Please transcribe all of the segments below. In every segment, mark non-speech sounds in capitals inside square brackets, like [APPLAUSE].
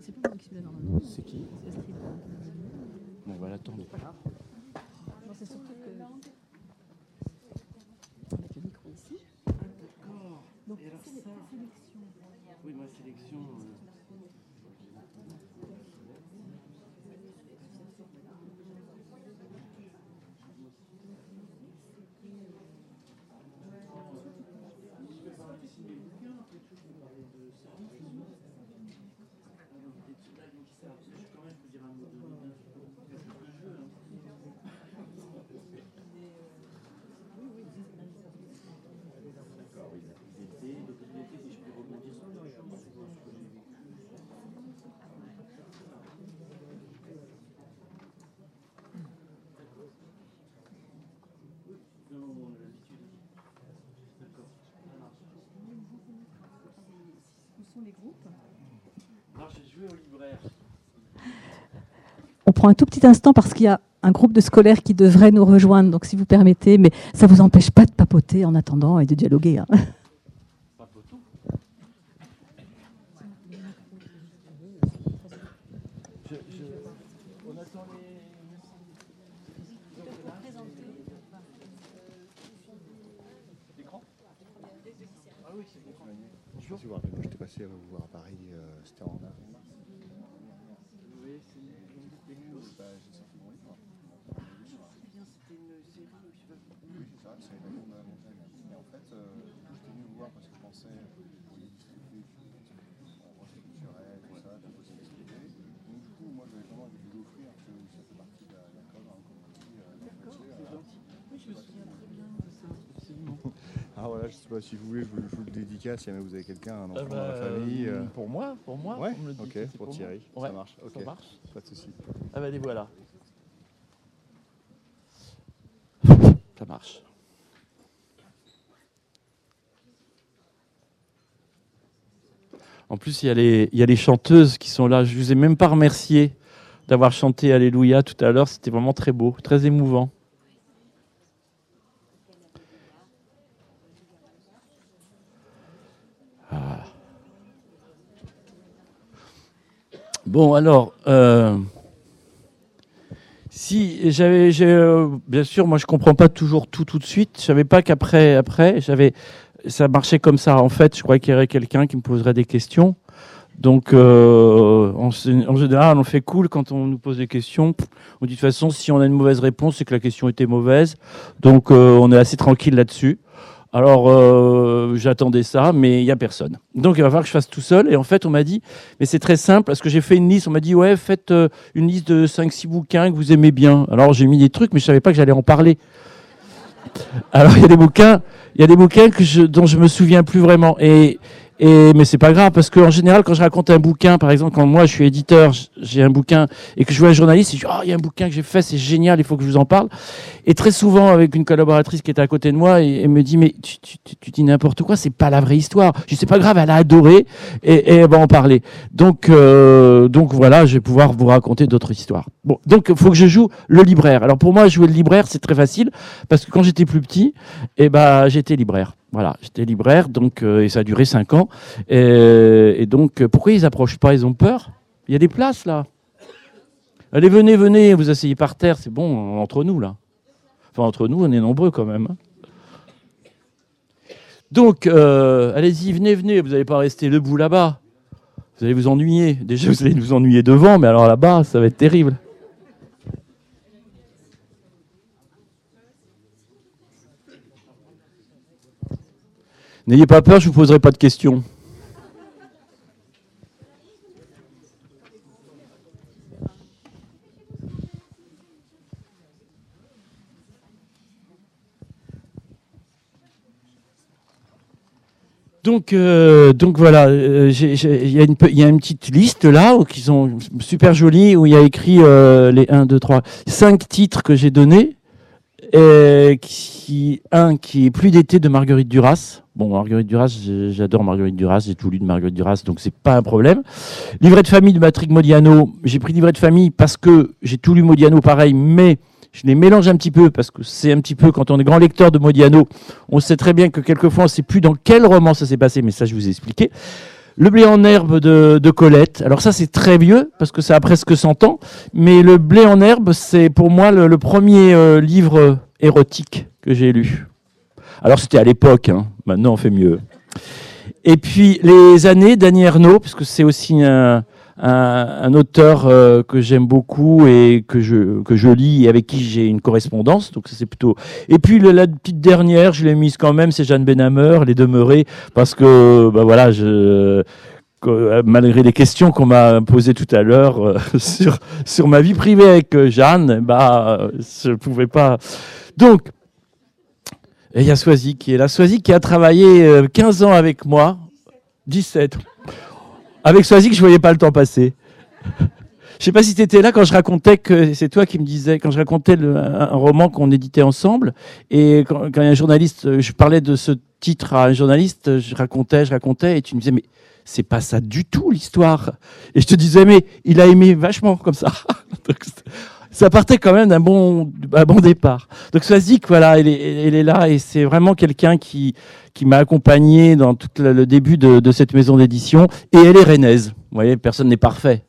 C'est qui Bon, voilà, attends. Non, c'est surtout que. Avec le micro ici. Donc, Et alors c'est ça- la sélection. Oui, ma sélection. euh, D'accord, oui, l'activité. Donc, l'activité, si je peux rebondir sur quelque chose, sur ce que j'ai vécu. Non, non, on a l'habitude. D'accord. ça marche. Où sont les groupes Alors, j'ai joué au libraire. On prend un tout petit instant parce qu'il y a un groupe de scolaires qui devrait nous rejoindre, donc si vous permettez, mais ça ne vous empêche pas de papoter en attendant et de dialoguer. hein. Pas poteau. Je, je... On attend les. L'écran Ah oui, c'est l'écran. Je sais pas si vous vous rappelez, moi j'étais passé vous voir à Paris, euh, c'était en avril. Oui, c'est une. Bah, j'ai sorti mon livre. bien, c'était une Oui, c'est ça, c'est la cour de la montagne. Et en fait, euh, du coup, j'étais venu vous voir parce que je pensais aux difficultés en recherche culturelle, tout ça, de idées. Donc, du coup, moi j'avais vraiment envie de vous l'offrir parce que ça fait partie de la, la com, hein, comme on dit. Euh, D'accord, c'est voilà. gentil. Oui, je me souviens très bien de ça. Absolument. Ah voilà, je sais pas si vous voulez, je vous, je vous le dédicace si jamais vous avez quelqu'un, un enfant Ah dans la bah, famille. euh, Pour moi, pour moi. Ouais, on me le dit ok, que c'est pour. Thierry, Ouais, ça marche. Ok, Ça marche. pas de souci. Ah bah les voilà. En plus, il y, a les, il y a les chanteuses qui sont là. Je vous ai même pas remercié d'avoir chanté Alléluia tout à l'heure. C'était vraiment très beau, très émouvant. Ah. Bon, alors, euh, si j'avais, euh, bien sûr, moi je comprends pas toujours tout tout de suite. Je savais pas qu'après, après, j'avais, ça marchait comme ça. En fait, je croyais qu'il y aurait quelqu'un qui me poserait des questions. Donc, euh, en, en général, on fait cool quand on nous pose des questions. On dit de toute façon, si on a une mauvaise réponse, c'est que la question était mauvaise. Donc, euh, on est assez tranquille là-dessus. Alors, euh, j'attendais ça, mais il n'y a personne. Donc, il va falloir que je fasse tout seul. Et en fait, on m'a dit, mais c'est très simple, parce que j'ai fait une liste. On m'a dit, ouais, faites euh, une liste de 5-6 bouquins que vous aimez bien. Alors, j'ai mis des trucs, mais je savais pas que j'allais en parler. Alors, il y a des bouquins, il y a des bouquins que je, dont je me souviens plus vraiment. Et, et mais c'est pas grave, parce qu'en général, quand je raconte un bouquin, par exemple, quand moi je suis éditeur, j'ai un bouquin et que je vois un journaliste, je dis, oh, il y a un bouquin que j'ai fait, c'est génial, il faut que je vous en parle. Et très souvent, avec une collaboratrice qui était à côté de moi, elle me dit, mais tu, tu, tu, dis n'importe quoi, c'est pas la vraie histoire. Je dis, c'est pas grave, elle a adoré, et, et elle va en parler. Donc, euh, donc voilà, je vais pouvoir vous raconter d'autres histoires. Bon, donc faut que je joue le libraire. Alors pour moi, jouer le libraire, c'est très facile, parce que quand j'étais plus petit, eh ben, j'étais libraire. Voilà, j'étais libraire, donc euh, et ça a duré cinq ans. Et, et donc, euh, pourquoi ils approchent pas? Ils ont peur? Il y a des places là. Allez, venez, venez, vous asseyez par terre, c'est bon, entre nous là. Enfin, entre nous, on est nombreux quand même. hein. Donc, euh, allez-y, venez, venez, vous n'allez pas rester debout là-bas. Vous allez vous ennuyer. Déjà, vous allez vous ennuyer devant, mais alors là-bas, ça va être terrible. N'ayez pas peur, je vous poserai pas de questions. Donc, euh, donc voilà, euh, il y, a une y a une petite liste là, qui sont super jolies, où il y a écrit euh, les 1, 2, 3, 5 titres que j'ai donnés. Et qui, un qui est Plus d'été de Marguerite Duras. Bon, Marguerite Duras, j'adore Marguerite Duras, j'ai tout lu de Marguerite Duras, donc c'est pas un problème. Livret de famille de Patrick Modiano. J'ai pris livret de famille parce que j'ai tout lu Modiano pareil, mais je les mélange un petit peu parce que c'est un petit peu quand on est grand lecteur de Modiano, on sait très bien que quelquefois on sait plus dans quel roman ça s'est passé, mais ça je vous ai expliqué. Le blé en herbe de, Colette. Alors ça, c'est très vieux, parce que ça a presque 100 ans. Mais le blé en herbe, c'est pour moi le, le premier euh, livre érotique que j'ai lu. Alors c'était à l'époque, hein. maintenant on fait mieux. Et puis les années d'Annie Ernaux, parce que c'est aussi un, un, auteur euh, que j'aime beaucoup et que je, que je lis et avec qui j'ai une correspondance. Donc c'est plutôt. Et puis la petite dernière, je l'ai mise quand même, c'est Jeanne Benhammer, Les Demeurés, parce que bah voilà, euh, malgré les questions qu'on m'a posées tout à l'heure euh, [LAUGHS] sur sur ma vie privée avec euh, Jeanne, bah euh, je pouvais pas. Donc et il y a Swazik qui est là. Swazik qui a travaillé euh, 15 ans avec moi, 17. Avec Swazik, je voyais pas le temps passer. [LAUGHS] Je sais pas si tu étais là quand je racontais que c'est toi qui me disais quand je racontais un, roman qu'on éditait ensemble et quand, quand un journaliste, euh, je parlais de ce titre à un journaliste, je racontais, je racontais et tu me disais mais c'est pas ça du tout l'histoire. Et je te disais mais il a aimé vachement comme ça. [LAUGHS] Donc, ça partait quand même d'un bon, bon départ. Donc Swazik, voilà, elle est, elle est là et c'est vraiment quelqu'un qui, qui m'a accompagné dans tout le, début de, cette maison d'édition. Et elle est rennaise. Vous voyez, personne n'est parfait.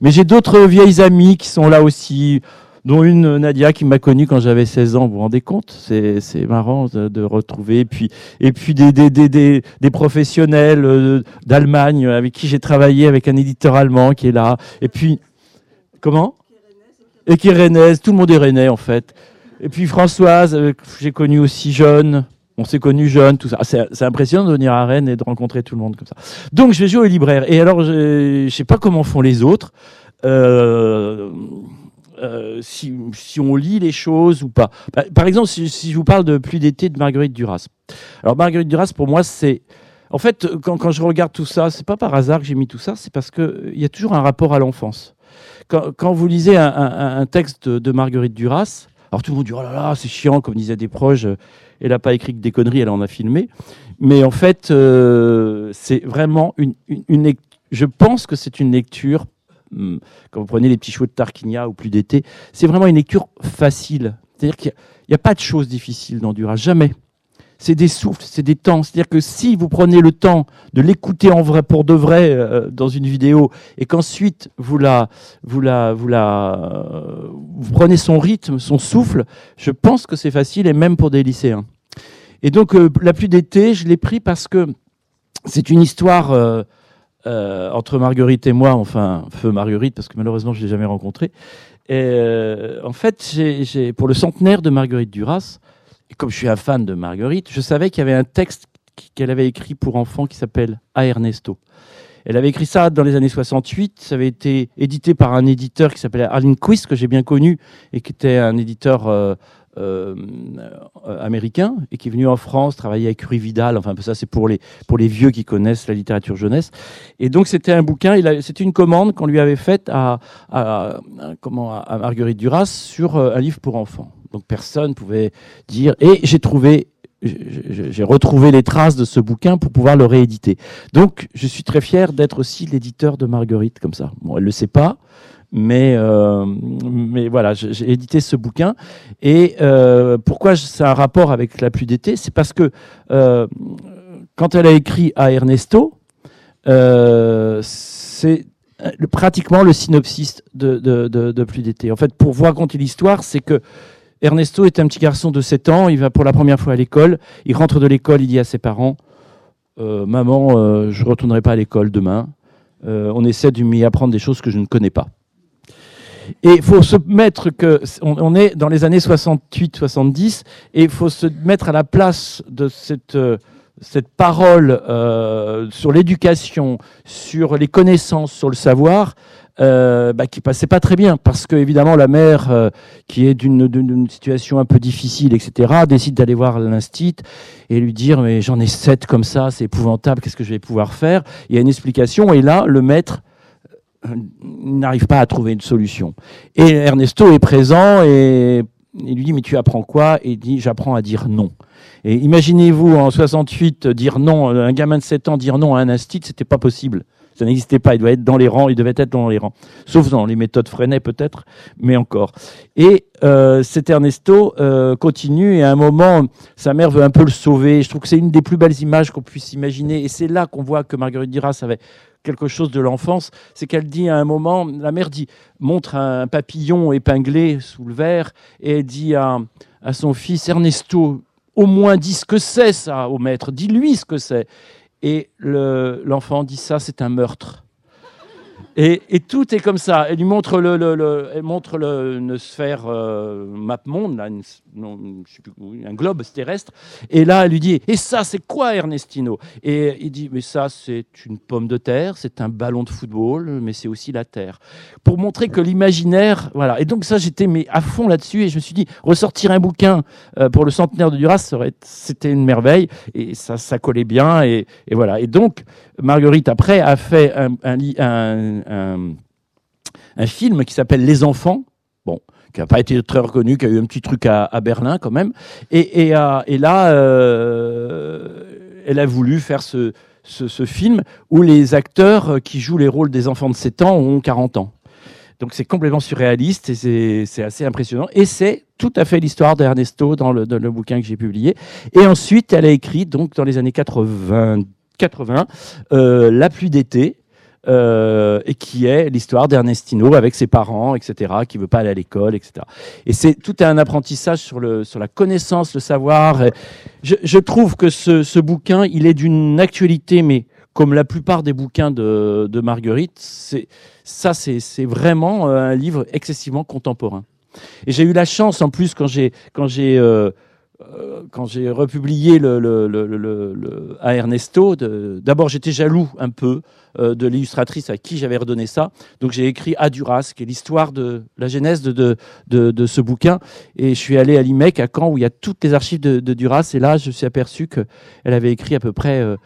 Mais j'ai d'autres vieilles amies qui sont là aussi, dont une Nadia qui m'a connue quand j'avais 16 ans. Vous vous rendez compte? C'est marrant de, retrouver. Et puis, des, des professionnels euh, d'Allemagne avec qui j'ai travaillé, avec un éditeur allemand qui est là. Et puis, comment? Et qui est rennaise. Tout le monde est rennais en fait. Et puis Françoise, euh, j'ai connue aussi jeune. On s'est connus jeunes, tout ça. Ah, C'est impressionnant de venir à Rennes et de rencontrer tout le monde comme ça. Donc je vais jouer au libraire. Et alors, je, je sais pas comment font les autres. Euh, euh, si, on lit les choses ou pas. Bah, Par exemple, si, je vous parle de Pluie d'été de Marguerite Duras. Alors Marguerite Duras, pour moi, c'est en fait quand, je regarde tout ça, c'est pas par hasard que j'ai mis tout ça, c'est parce que euh, y a toujours un rapport à l'enfance. Quand, vous lisez un, texte de Marguerite Duras, alors tout le monde dit oh là là, c'est chiant, comme disaient des proches. euh, Elle n'a pas écrit que des conneries, elle en a filmé. Mais en fait, euh, c'est vraiment une, Je pense que c'est une lecture. hum, Quand vous prenez les petits chevaux de Tarquinia ou plus d'été, c'est vraiment une lecture facile. C'est-à-dire qu'il n'y a, pas de choses difficiles dans Duras, jamais. C'est des souffles, c'est des temps. C'est-à-dire que si vous prenez le temps de l'écouter en vrai, pour de vrai, euh, dans une vidéo, et qu'ensuite vous la, vous la, vous la, vous prenez son rythme, son souffle, je pense que c'est facile, et même pour des lycéens. Et donc, euh, la pluie d'été, je l'ai pris parce que c'est une histoire euh, entre Marguerite et moi, enfin, feu Marguerite, parce que malheureusement, je ne l'ai jamais rencontrée. Et, en fait, pour le centenaire de Marguerite Duras, et comme je suis un fan de Marguerite, je savais qu'il y avait un texte qu'elle avait écrit pour enfants qui s'appelle A Ernesto. Elle avait écrit ça dans les années 68. Ça avait été édité par un éditeur qui s'appelait Arlene Quist, que j'ai bien connu, et qui était un éditeur euh, euh, euh, américain, et qui est venu en France travailler avec Rue Vidal. Enfin, ça, c'est pour les, pour les vieux qui connaissent la littérature jeunesse. Et donc, c'était un bouquin, c'était une commande qu'on lui avait faite à, à, comment, à- Marguerite Duras sur un livre pour enfants. Donc, personne pouvait dire. Et j'ai trouvé j'ai retrouvé les traces de ce bouquin pour pouvoir le rééditer. Donc, je suis très fier d'être aussi l'éditeur de Marguerite comme ça. Bon, elle le sait pas, mais euh, voilà, j'ai édité ce bouquin. Et euh, pourquoi c'est un rapport avec la pluie d'été? C'est parce que euh, quand elle a écrit à Ernesto, c'est pratiquement le synopsis de, de, de, de pluie d'été. En fait, pour vous raconter l'histoire, c'est que Ernesto est un petit garçon de 7 ans, il va pour la première fois à l'école, il rentre de l'école, il dit à ses parents, euh, maman, euh, je ne retournerai pas à l'école demain, Euh, on essaie de m'y apprendre des choses que je ne connais pas. Et il faut se mettre que, on, est dans les années 68-70, et il faut se mettre à la place de cette, cette parole sur l'éducation, sur les connaissances, sur le savoir, euh, bah, qui passait pas très bien parce que évidemment la mère euh, qui est d'une situation un peu difficile etc décide d'aller voir l'instit et lui dire mais j'en ai sept comme ça c'est épouvantable qu'est-ce que je vais pouvoir faire? Il y a une explication et là le maître euh, n'arrive pas à trouver une solution. Et Ernesto est présent et il lui dit mais tu apprends quoi? Et il dit j'apprends à dire non. Et imaginez-vous en 68 dire non un gamin de 7 ans dire non à un instit c'était pas possible Ça n'existait pas. Il doit être dans les rangs. Il devait être dans les rangs. Sauf dans les méthodes Freinet peut-être, mais encore. Et euh, cet Ernesto euh, continue et à un moment, sa mère veut un peu le sauver. Je trouve que c'est une des plus belles images qu'on puisse imaginer. Et c'est là qu'on voit que Marguerite Duras avait quelque chose de l'enfance. C'est qu'elle dit à un moment, la mère dit, montre un papillon épinglé sous le verre et elle dit à, à son fils Ernesto, au moins dis ce que c'est ça au maître, dis-lui ce que c'est. Et le- l'enfant dit ça, c'est un meurtre. Et, tout est comme ça. Elle lui montre, une sphère euh, map monde, là, une- un globe terrestre. Et là, elle lui dit Et ça, c'est quoi, Ernestino? Et il dit Mais ça, c'est une pomme de terre, c'est un ballon de football, mais c'est aussi la terre. Pour montrer que l'imaginaire. Voilà. Et donc, ça, j'étais à fond là-dessus. Et je me suis dit Ressortir un bouquin euh, pour le centenaire de Duras, c'était une merveille. Et ça, ça collait bien. Et voilà. Et donc, Marguerite, après, a fait un, film qui s'appelle Les Enfants. Bon, qui n'a pas été très reconnu, qui a eu un petit truc à, Berlin quand même. Et, là, euh, elle a voulu faire ce, film où les acteurs qui jouent les rôles des enfants de 7 ans ont 40 ans. Donc c'est complètement surréaliste et c'est- assez impressionnant. Et c'est tout à fait l'histoire d'Ernesto dans le, dans le bouquin que j'ai publié. Et ensuite, elle a écrit, donc dans les années 80, 80 euh, La pluie d'été, euh, et qui est l'histoire d'Ernestino avec ses parents, etc., qui veut pas aller à l'école, etc. Et c'est tout un apprentissage sur, le, sur la connaissance, le savoir. Je, trouve que ce, ce bouquin, il est d'une actualité, mais comme la plupart des bouquins de, de Marguerite, c'est ça, c'est c'est vraiment euh, un livre excessivement contemporain. Et j'ai eu la chance, en plus, quand j'ai quand j'ai quand j'ai republié à Ernesto, d'abord j'étais jaloux un peu euh, de l'illustratrice à qui j'avais redonné ça. Donc j'ai écrit à Duras, qui est l'histoire de la genèse de, de, ce bouquin. Et je suis allé à l'IMEC à Caen où il y a toutes les archives de, Duras. Et là, je me suis aperçu qu'elle avait écrit à peu près euh,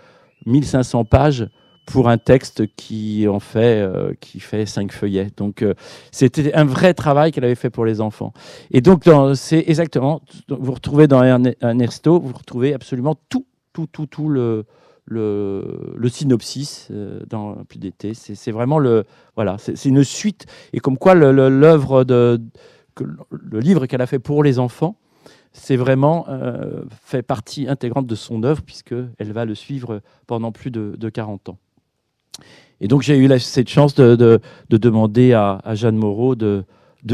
1500 pages pour un texte qui en fait euh, qui fait cinq feuillets. Donc euh, c'était un vrai travail qu'elle avait fait pour les enfants. Et donc c'est exactement vous retrouvez dans Erne- Ernesto, vous retrouvez absolument tout tout tout tout le le, le synopsis euh, dans Plus d'été. C'est vraiment le voilà, c'est une suite et comme quoi l'œuvre de le- livre qu'elle a fait pour les enfants c'est vraiment euh, fait partie intégrante de son œuvre puisque elle va le suivre pendant plus de, de 40 ans. Et donc j'ai eu cette chance de, de- de demander à, Jeanne Moreau de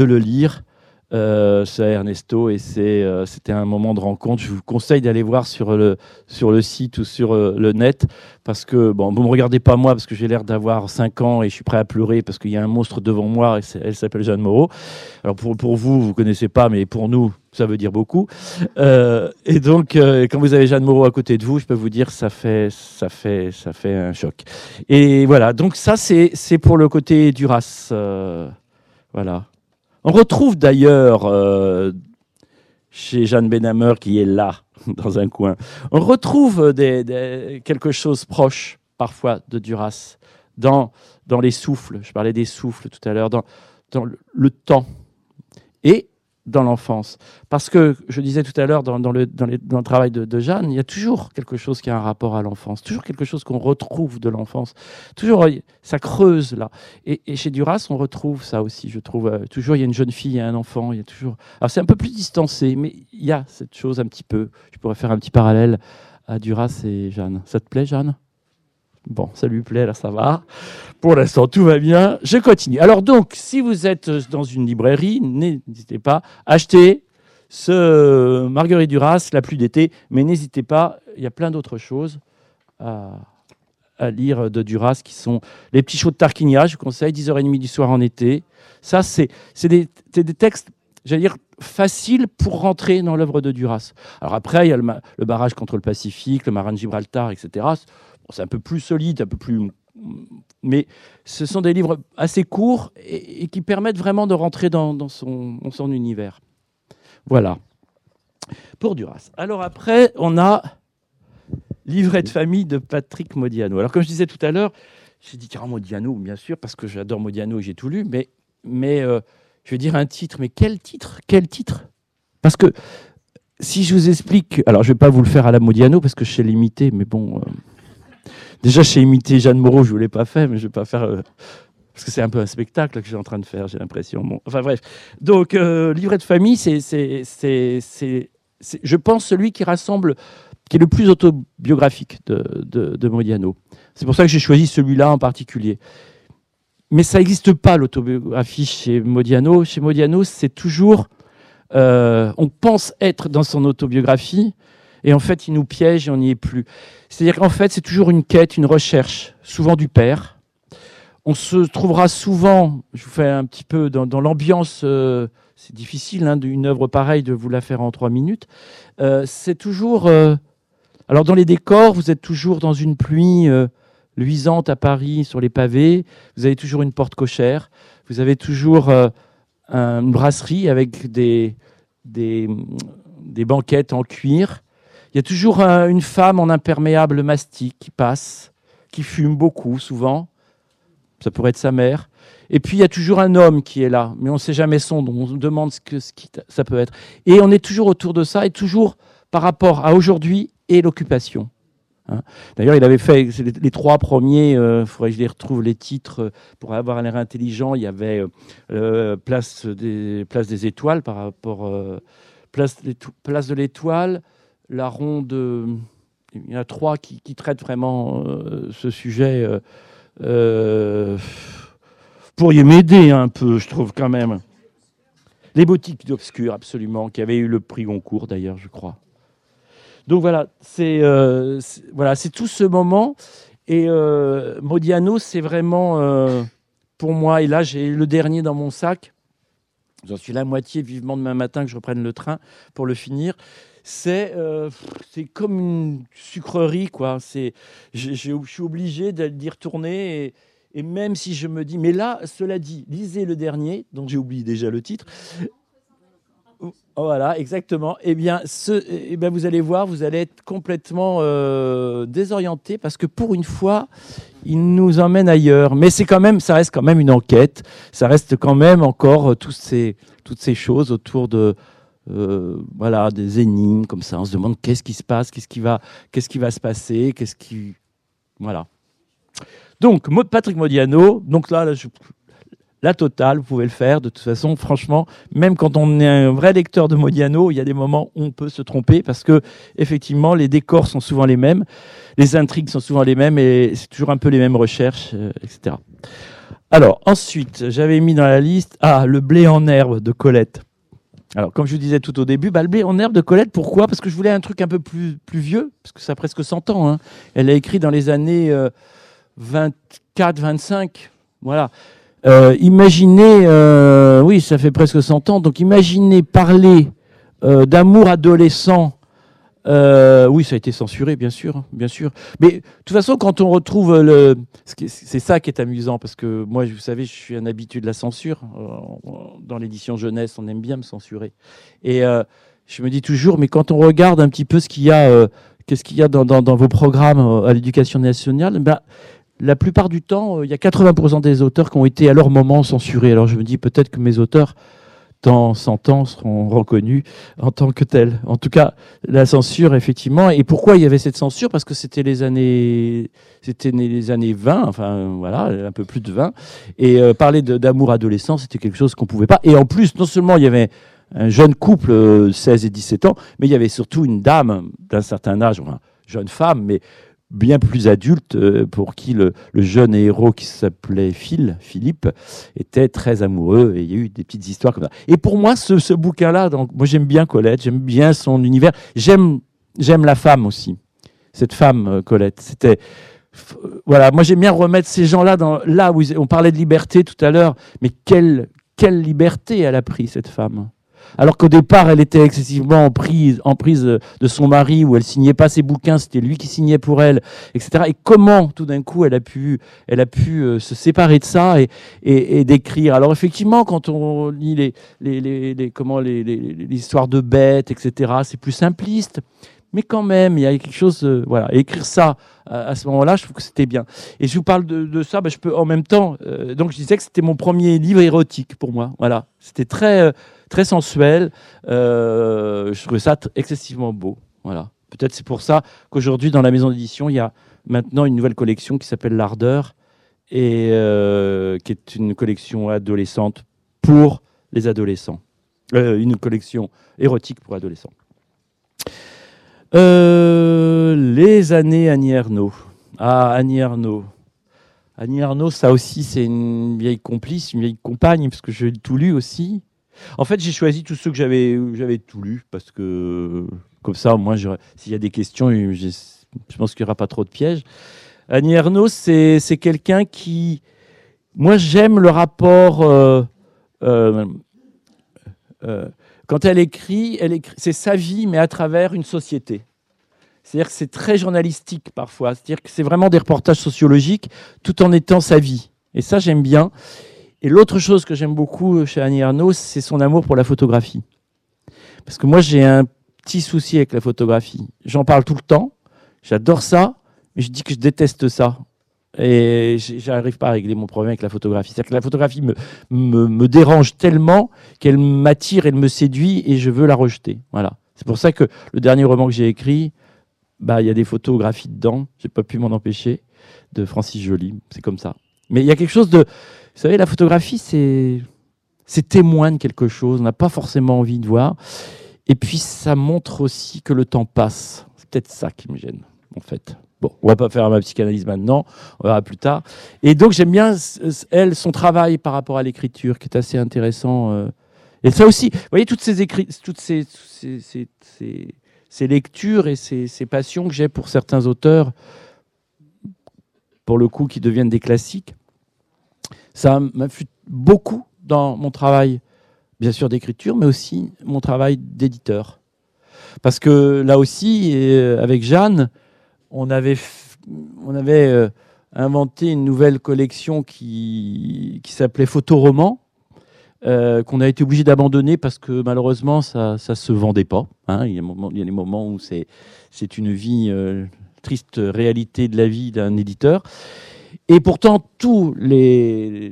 le lire. Euh, c'est Ernesto et euh, c'était un moment de rencontre. Je vous conseille d'aller voir sur le, site ou sur euh, le net parce que, bon, vous ne me regardez pas moi parce que j'ai l'air d'avoir 5 ans et je suis prêt à pleurer parce qu'il y a un monstre devant moi et elle s'appelle Jeanne Moreau. Alors pour, vous, vous connaissez pas, mais pour nous, ça veut dire beaucoup. Euh, et donc, quand vous avez Jeanne Moreau à côté de vous, je peux vous dire, ça fait, ça fait, ça fait un choc. Et voilà, donc ça, c'est, c'est pour le côté Duras. euh, voilà. On retrouve d'ailleurs euh, chez Jeanne Benhammer, qui est là, [LAUGHS] dans un coin, on retrouve des- quelque chose proche, parfois, de Duras, dans, les souffles. Je parlais des souffles tout à l'heure, dans, dans le, le temps. Et dans l'enfance. Parce que, je disais tout à l'heure, dans, le, dans, dans le travail de, Jeanne, il y a toujours quelque chose qui a un rapport à l'enfance, toujours quelque chose qu'on retrouve de l'enfance. Toujours, ça creuse là. Et, et chez Duras, on retrouve ça aussi, je trouve. Euh, toujours, il y a une jeune fille, il y a un enfant, il y a toujours. Alors, c'est un peu plus distancé, mais il y a cette chose un petit peu. Je pourrais faire un petit parallèle à Duras et Jeanne. Ça te plaît, Jeanne? Bon, ça lui plaît, là, ça va. Pour l'instant, tout va bien. Je continue. Alors donc, si vous êtes dans une librairie, n'hésitez pas, achetez ce Marguerite Duras, La pluie d'été, mais n'hésitez pas, il y a plein d'autres choses à, lire de Duras qui sont Les petits shows de Tarquinia, je vous conseille, 10h30 du soir en été. Ça, c'est des, des textes, j'allais dire, faciles pour rentrer dans l'œuvre de Duras. Alors après, il y a le, le barrage contre le Pacifique, le marin de Gibraltar, etc. C'est un peu plus solide, un peu plus mais ce sont des livres assez courts et, qui permettent vraiment de rentrer dans, son, univers. Voilà. Pour Duras. Alors après, on a Livret de famille de Patrick Modiano. Alors comme je disais tout à l'heure, j'ai dit tiens, Modiano, bien sûr, parce que j'adore Modiano et j'ai tout lu, mais, euh, je vais dire un titre. Mais quel titre? Quel titre? Parce que si je vous explique, alors je ne vais pas vous le faire à la Modiano parce que je sais l'imiter, mais bon. euh, Déjà, j'ai imité Jeanne Moreau, je ne l'ai pas fait, mais je vais pas faire. euh, parce que c'est un peu un spectacle que suis en train de faire, j'ai l'impression. Enfin bref. Donc, euh, livret de famille, c'est, je pense, celui qui rassemble, qui est le plus autobiographique de Modiano. C'est pour ça que j'ai choisi celui-là en particulier. Mais ça n'existe pas, l'autobiographie chez Modiano. Chez Modiano, c'est toujours. euh, on pense être dans son autobiographie, et en fait, il nous piège et on n'y est plus. C'est-à-dire qu'en fait, c'est toujours une quête, une recherche, souvent du père. On se trouvera souvent, je vous fais un petit peu dans, l'ambiance, euh, c'est difficile hein, d'une œuvre pareille de vous la faire en trois minutes. Euh, c'est toujours. euh, alors, dans les décors, vous êtes toujours dans une pluie luisante à Paris sur les pavés. Vous avez toujours une porte cochère. Vous avez toujours un- une brasserie avec des, des, des banquettes en cuir. Il y a toujours euh, une femme en imperméable mastic qui passe, qui fume beaucoup souvent. Ça pourrait être sa mère. Et puis il y a toujours un homme qui est là, mais on ne sait jamais son nom. On se demande ce que ça peut être. Et on est toujours autour de ça et toujours par rapport à aujourd'hui et l'occupation. hein. D'ailleurs, il avait fait les, trois premiers. Il faudrait que je les retrouve les titres euh, pour avoir l'air intelligent. Il y avait euh, euh, place des étoiles par rapport euh, place de l'étoile, la ronde. euh, il y en a trois qui, traitent vraiment euh, ce sujet. euh, euh, pourriez m'aider un peu, je trouve quand même. Les boutiques d'obscur, absolument, qui avaient eu le prix Goncourt d'ailleurs, je crois. Donc voilà, c'est voilà, c'est tout ce moment. Et Modiano, c'est vraiment pour moi. Et là, j'ai le dernier dans mon sac. J'en suis la moitié vivement demain matin que je reprenne le train pour le finir. C'est euh, c'est comme une sucrerie, quoi. Je suis obligé d'y retourner. Et, et même si je me dis, mais là, cela dit, lisez le dernier, donc j'ai oublié déjà le titre. Voilà, exactement. Eh bien, eh bien, vous allez voir, vous allez être complètement euh, désorienté parce que pour une fois, il nous emmène ailleurs. Mais c'est quand même, ça reste quand même une enquête. Ça reste quand même encore euh, tous ces, toutes ces choses autour de, euh, voilà, des énigmes comme ça. On se demande qu'est-ce qui se passe, qu'est-ce qui va, qu'est-ce qui va se passer, qu'est-ce qui, voilà. Donc, Patrick Modiano. Donc là, la totale, vous pouvez le faire. De toute façon, franchement, même quand on est un vrai lecteur de Modiano, il y a des moments où on peut se tromper parce que effectivement, les décors sont souvent les mêmes, les intrigues sont souvent les mêmes et c'est toujours un peu les mêmes recherches, euh, etc. Alors ensuite, j'avais mis dans la liste ah le blé en herbe de Colette. Alors comme je vous disais tout au début, bah, le blé en herbe de Colette, pourquoi? Parce que je voulais un truc un peu plus plus vieux, parce que ça a presque 100 ans. hein. Elle a écrit dans les années euh, 24, 25, voilà. Euh, imaginez, euh, oui, ça fait presque 100 ans, donc imaginez parler euh, d'amour adolescent. Euh, oui, ça a été censuré, bien sûr, bien sûr. Mais de toute façon, quand on retrouve le, c'est ça qui est amusant, parce que moi, vous savez, je suis un habitué de la censure. Euh, Dans l'édition jeunesse, on aime bien me censurer. Et euh, je me dis toujours, mais quand on regarde un petit peu ce qu'il y a, euh, qu'est-ce qu'il y a dans, dans- vos programmes euh, à l'éducation nationale, ben, la plupart du temps, il y a 80% des auteurs qui ont été à leur moment censurés. Alors je me dis peut-être que mes auteurs, dans 100 ans, seront reconnus en tant que tels. En tout cas, la censure, effectivement. Et pourquoi il y avait cette censure? Parce que c'était les années, c'était les années 20, enfin voilà, un peu plus de 20. Et euh, parler d'amour adolescent, c'était quelque chose qu'on pouvait pas. Et en plus, non seulement il y avait un jeune couple, euh, 16 et 17 ans, mais il y avait surtout une dame d'un certain âge, enfin, jeune femme, mais bien plus adulte, euh, pour qui le, jeune héros qui s'appelait Phil, Philippe, était très amoureux. Et il y a eu des petites histoires comme ça. Et pour moi, ce, ce bouquin-là, donc moi j'aime bien Colette, j'aime bien son univers, j'aime j'aime la femme aussi. Cette femme, euh, Colette, c'était euh, voilà, moi j'aime bien remettre ces gens-là dans là où on parlait de liberté tout à l'heure, mais quelle quelle liberté elle a pris cette femme. Alors qu'au départ, elle était excessivement en prise, en prise de son mari, où elle signait pas ses bouquins, c'était lui qui signait pour elle, etc. Et comment, tout d'un coup, elle a pu, elle a pu euh, se séparer de ça et, d'écrire? Alors effectivement, quand on lit les, les, les, comment les, l'histoire de bêtes, etc., c'est plus simpliste. Mais quand même, il y a quelque chose, euh, voilà, écrire ça à, ce moment-là, je trouve que c'était bien. Et je vous parle de, ça, ben, je peux en même temps. euh, donc je disais que c'était mon premier livre érotique pour moi. Voilà, c'était très, très sensuel. Euh, je trouvais ça excessivement beau. Voilà. Peut-être c'est pour ça qu'aujourd'hui, dans la maison d'édition, il y a maintenant une nouvelle collection qui s'appelle L'Ardeur, et euh, qui est une collection adolescente pour les adolescents. Euh, une collection érotique pour adolescents. Les années Annie Ernaux. Ah, Annie Ernaux. Annie Ernaux, ça aussi, c'est une vieille complice, une vieille compagne, parce que j'ai tout lu aussi. En fait, j'ai choisi tous ceux que j'avais, j'avais tout lu, parce que comme ça, moi, s'il y a des questions, je pense qu'il n'y aura pas trop de pièges. Annie Ernaux, c'est, quelqu'un qui. Moi, j'aime le rapport. Euh, euh, euh, quand elle écrit, elle écrit, c'est sa vie, mais à travers une société. C'est-à-dire que c'est très journalistique parfois. C'est-à-dire que c'est vraiment des reportages sociologiques tout en étant sa vie. Et ça, j'aime bien. Et l'autre chose que j'aime beaucoup chez Annie Arnaud, c'est son amour pour la photographie. Parce que moi, j'ai un petit souci avec la photographie. J'en parle tout le temps. J'adore ça, mais je dis que je déteste ça. Et j'arrive pas à régler mon problème avec la photographie. C'est-à-dire que la photographie me, me, me dérange tellement qu'elle m'attire, elle me séduit et je veux la rejeter. Voilà. C'est pour ça que le dernier roman que j'ai écrit, bah, il y a des photographies dedans. J'ai pas pu m'en empêcher. De Francis Joly. C'est comme ça. Mais il y a quelque chose de. Vous savez, la photographie, c'est. C'est témoin de quelque chose. On n'a pas forcément envie de voir. Et puis, ça montre aussi que le temps passe. C'est peut-être ça qui me gêne, en fait. Bon, on va pas faire ma psychanalyse maintenant, on verra plus tard. Et donc j'aime bien elle son travail par rapport à l'écriture, qui est assez intéressant. Euh. Et ça aussi, vous voyez toutes ces lectures et ces, passions que j'ai pour certains auteurs, pour le coup, qui deviennent des classiques, ça m'influe beaucoup dans mon travail, bien sûr, d'écriture, mais aussi mon travail d'éditeur. Parce que là aussi, euh, avec Jeanne, on avait, euh, inventé une nouvelle collection qui, s'appelait Photoroman, euh, qu'on a été obligé d'abandonner parce que malheureusement ça ne se vendait pas. Hein. Il, y a des moments où c'est, c'est une vie, euh, triste réalité de la vie d'un éditeur. Et pourtant, tous les,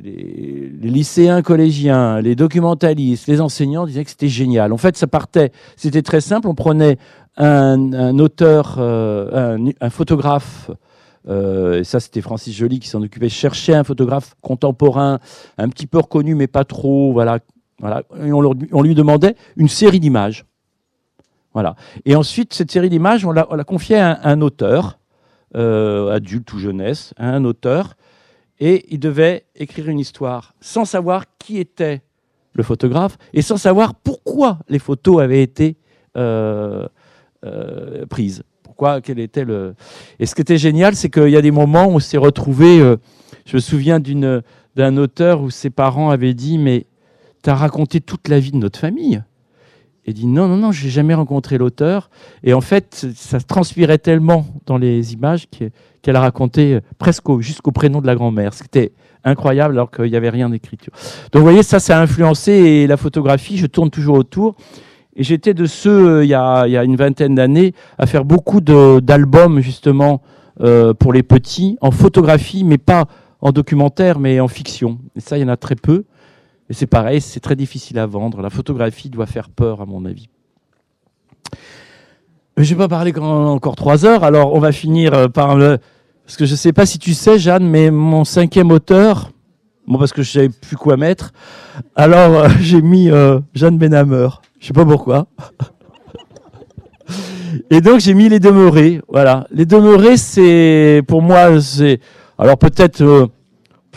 lycéens, collégiens, les documentalistes, les enseignants disaient que c'était génial. En fait, ça partait, c'était très simple. On prenait un, auteur, euh, un, photographe euh, et ça, c'était Francis Joly qui s'en occupait. Chercher un photographe contemporain, un petit peu reconnu, mais pas trop. Voilà. voilà. Et on, lui demandait une série d'images. Voilà. Et ensuite, cette série d'images, on l'a confiée à un, auteur, adulte ou jeunesse, à un auteur, et il devait écrire une histoire sans savoir qui était le photographe et sans savoir pourquoi les photos avaient été euh, euh, prises quel était le. Et ce qui était génial, c'est qu'il y a des moments où on s'est retrouvé. Euh, je me souviens d'un auteur où ses parents avaient dit mais tu as raconté toute la vie de notre famille. Et dit non non non, j'ai jamais rencontré l'auteur. Et en fait, ça transpirait tellement dans les images qu'elle a raconté presque jusqu'au prénom de la grand-mère. C'était incroyable alors qu'il n'y avait rien d'écriture. Donc vous voyez, ça, ça a influencé la photographie. Je tourne toujours autour. Et j'étais de ceux, euh, il y, a, il y, a, une vingtaine d'années, à faire beaucoup d'albums justement euh, pour les petits, en photographie, mais pas en documentaire, mais en fiction. Et ça, il y en a très peu. Et c'est pareil, c'est très difficile à vendre. La photographie doit faire peur, à mon avis. Mais je vais pas parler encore trois heures, alors on va finir euh, par le... Parce que je ne sais pas si tu sais, Jeanne, mais mon cinquième auteur, bon, parce que je savais plus quoi mettre, alors [LAUGHS] j'ai mis Jeanne Benhammer. Je sais pas pourquoi. [LAUGHS] Et donc j'ai mis les demeurés. Voilà, les demeurés, c'est pour moi, c'est alors peut-être euh,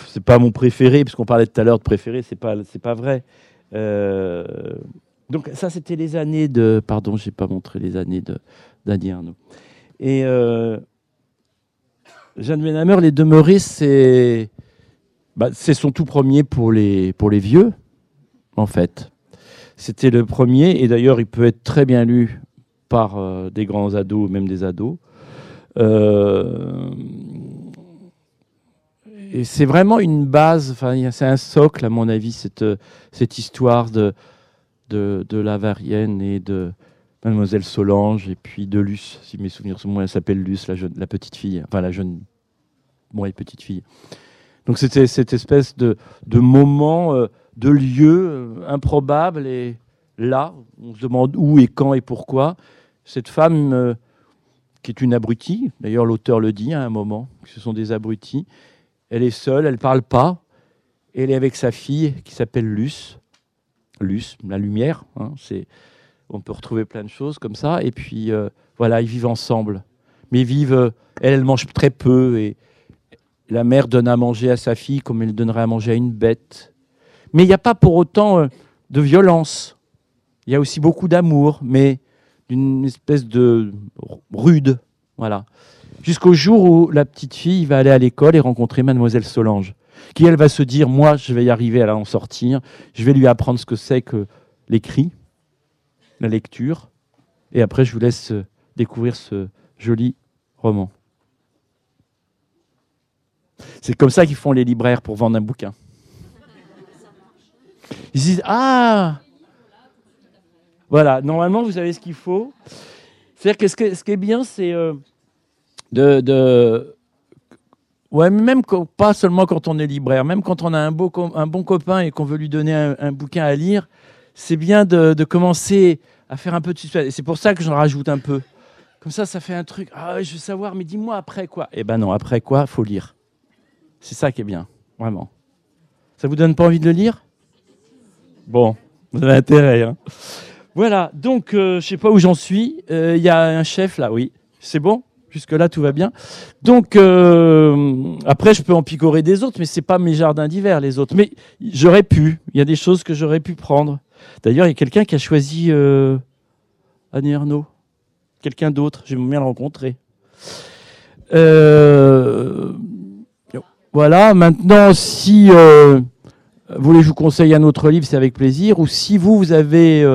c'est pas mon préféré puisqu'on parlait tout à l'heure de préféré, c'est pas c'est pas vrai. Euh, donc ça c'était les années de pardon, j'ai pas montré les années de Arnaud. Et euh, Jeanne les demeurés, c'est bah, c'est son tout premier pour les pour les vieux en fait. C'était le premier, et d'ailleurs, il peut être très bien lu par euh, des grands ados, même des ados. Euh, et c'est vraiment une base, c'est un socle, à mon avis, cette, cette histoire de, de, de la Varienne et de Mademoiselle Solange, et puis de Luce, si mes souvenirs sont bons, elle s'appelle Luce, la, jeune, petite fille, enfin la jeune, moi, petite fille. Donc c'était cette espèce de, moment. Euh, de lieux euh, improbables et là, on se demande où et quand et pourquoi. Cette femme, euh, qui est une abrutie. D'ailleurs, l'auteur le dit à un moment, que ce sont des abrutis. Elle est seule, elle ne parle pas. Elle est avec sa fille qui s'appelle Luce. Luce, la lumière. hein, on peut retrouver plein de choses comme ça. Et puis, euh, voilà, ils vivent ensemble. Mais ils vivent, euh, elle, elle mange très peu. Et la mère donne à manger à sa fille comme elle donnerait à manger à une bête. Mais il n'y a pas pour autant euh, de violence. Il y a aussi beaucoup d'amour, mais d'une espèce de rude. Voilà. Jusqu'au jour où la petite fille va aller à l'école et rencontrer mademoiselle Solange, qui elle va se dire moi je vais y arriver à en sortir, je vais lui apprendre ce que c'est que l'écrit, la lecture, et après je vous laisse euh, découvrir ce joli roman. C'est comme ça qu'ils font les libraires pour vendre un bouquin. Ils se disent ah voilà, normalement vous avez ce qu'il faut. C'est-à-dire que ce, que ce qui est bien, c'est euh, de, de- Ouais, même pas seulement quand on est libraire, même quand on a un, beau, un bon copain et qu'on veut lui donner un, bouquin à lire, c'est bien de, commencer à faire un peu de suspense. Et c'est pour ça que j'en rajoute un peu. Comme ça, ça fait un truc. Ah, je veux savoir, mais dis-moi après quoi Eh ben non, après quoi, faut lire. C'est ça qui est bien, vraiment. Ça vous donne pas envie de le lire? Bon, vous avez intérêt. hein. Voilà, donc euh, je sais pas où j'en suis. Euh, Il y a un chef là, oui. C'est bon? Jusque-là, tout va bien. Donc, euh, après, je peux en picorer des autres, mais c'est pas mes jardins d'hiver, les autres. Mais j'aurais pu. Il y a des choses que j'aurais pu prendre. D'ailleurs, il y a quelqu'un qui a choisi euh, Annie. Quelqu'un d'autre. J'aimerais bien le rencontrer. Euh, voilà. Maintenant, si euh, vous voulez, je vous conseille un autre livre, c'est avec plaisir. Ou si vous, avez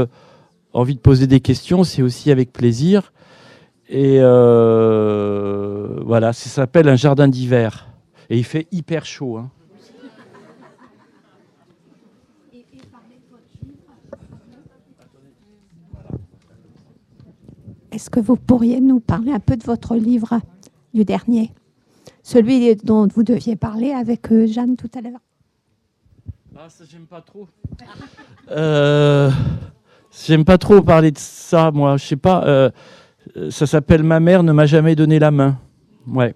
envie de poser des questions, c'est aussi avec plaisir. Et euh, voilà, ça s'appelle Un jardin d'hiver. Et il fait hyper chaud. hein. Est-ce que vous pourriez nous parler un peu de votre livre du dernier Celui dont vous deviez parler avec euh, Jeanne tout à l'heure? Ah, ça, j'aime pas trop. Euh, j'aime pas trop parler de ça, moi. Je sais pas. euh, ça s'appelle Ma mère ne m'a jamais donné la main. Ouais.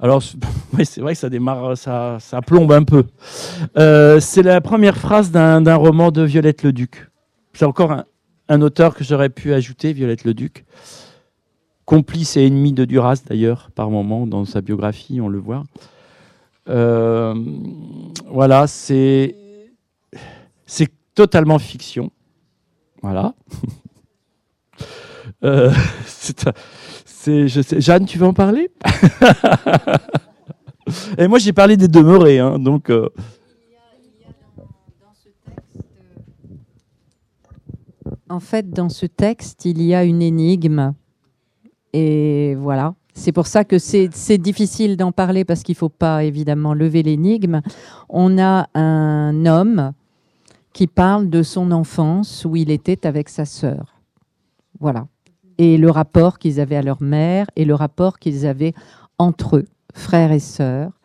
Alors, [LAUGHS] c'est- vrai que ça démarre, ça, plombe un peu. Euh, c'est la première phrase d'un roman de Violette Leduc. C'est encore un, auteur que j'aurais pu ajouter, Violette Leduc. Complice et ennemi de Duras, d'ailleurs, par moment, dans sa biographie, on le voit. Euh, voilà, c'est totalement fiction. Voilà. [LAUGHS] Euh, [LAUGHS] Jeanne, tu veux en parler? [LAUGHS] Et moi, j'ai parlé des demeurés, hein, donc. euh, En fait, dans ce texte, il y a une énigme. Et voilà. C'est pour ça que c'est c'est difficile d'en parler parce qu'il ne faut pas évidemment lever l'énigme. On a un homme qui parle de son enfance où il était avec sa sœur. Voilà. Et le rapport qu'ils avaient à leur mère et le rapport qu'ils avaient entre eux, frères et sœurs.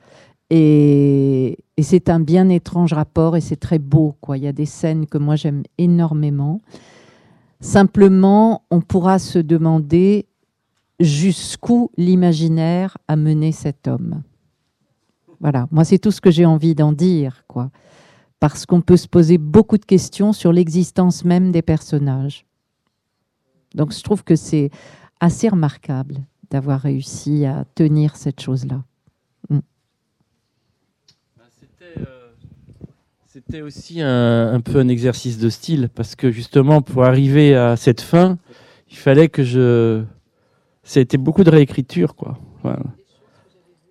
Et, c'est un bien étrange rapport et c'est très beau. Quoi. Il y a des scènes que moi j'aime énormément. Simplement, on pourra se demander jusqu'où l'imaginaire a mené cet homme. Voilà, moi c'est tout ce que j'ai envie d'en dire, quoi. Parce qu'on peut se poser beaucoup de questions sur l'existence même des personnages. Donc je trouve que c'est assez remarquable d'avoir réussi à tenir cette chose-là. C'était, euh, C'était aussi un, un peu un exercice de style parce que justement pour arriver à cette fin, il fallait que je. C'était beaucoup de réécriture, quoi. Voilà.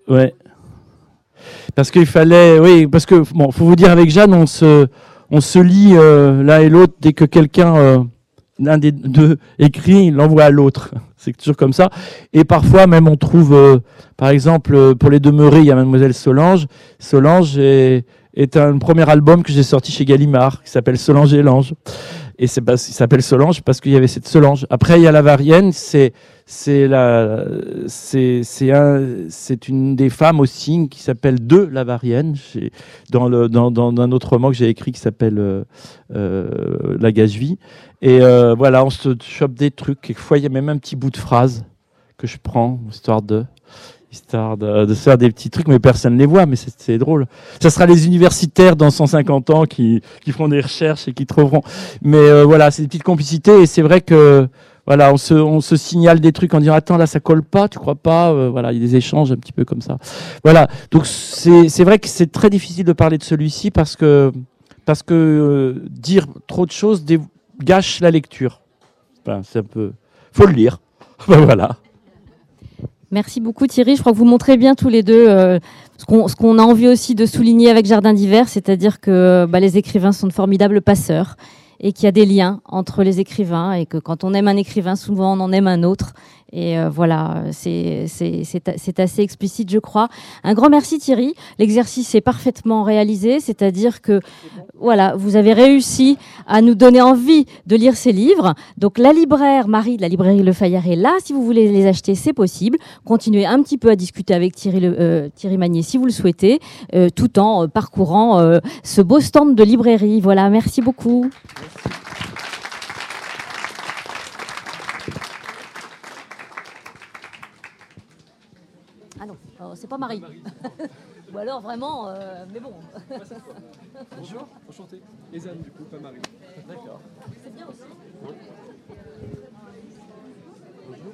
Ouais. Parce qu'il fallait, oui, parce que bon, faut vous dire avec Jeanne, on se, on se lit euh, l'un et l'autre dès que quelqu'un, euh, l'un des deux écrit, il l'envoie à l'autre. [LAUGHS] C'est toujours comme ça. Et parfois même on trouve, euh, par exemple, euh, pour les demeurés, il y a Mademoiselle Solange. Solange est, est un premier album que j'ai sorti chez Gallimard qui s'appelle Solange et l'ange. Et c'est il s'appelle Solange parce qu'il y avait cette Solange. Après, il y a la Varienne, c'est c'est la c'est c'est un c'est une des femmes aussi qui s'appelle De la Varienne J'ai- dans le dans, dans un autre roman que j'ai écrit qui s'appelle euh, euh, La. Et euh, voilà, on se chope des trucs. Quelquefois, il y a même un petit bout de phrase que je prends, histoire de de, se faire des petits trucs, mais personne ne les voit, mais c'est drôle. Ça sera les universitaires dans 150 ans qui, qui feront des recherches et qui trouveront. Mais euh, voilà, c'est des petites complicités et c'est vrai que voilà, on se, on se signale des trucs en disant attends là ça colle pas, tu crois pas, Euh, voilà, il y a des échanges un petit peu comme ça. Voilà, donc c'est vrai que c'est très difficile de parler de celui-ci parce que parce que euh, dire trop de choses gâche la lecture. Enfin, c'est un peu, faut le lire. [LAUGHS] Ben voilà. Merci beaucoup Thierry. Je crois que vous montrez bien tous les deux euh, ce qu'on a envie aussi de souligner avec Jardin d'hiver, c'est-à-dire que bah, les écrivains sont de formidables passeurs et qu'il y a des liens entre les écrivains et que quand on aime un écrivain, souvent on en aime un autre. Et euh, voilà, c'est assez explicite, je crois. Un grand merci Thierry. L'exercice est parfaitement réalisé, c'est-à-dire que voilà, vous avez réussi à nous donner envie de lire ces livres. Donc la libraire Marie de la librairie Le Fayard est là. Si vous voulez les acheter, c'est possible. Continuez un petit peu à discuter avec Thierry, le, euh, Thierry Magnier si vous le souhaitez, euh, tout en parcourant ce beau stand de librairie. Voilà, merci beaucoup. c'est pas Marie. [LAUGHS] Ou alors vraiment, euh, mais bon. Bonjour, enchanté. Ezanne, du coup, pas Marie. D'accord. C'est bien aussi. Bonjour.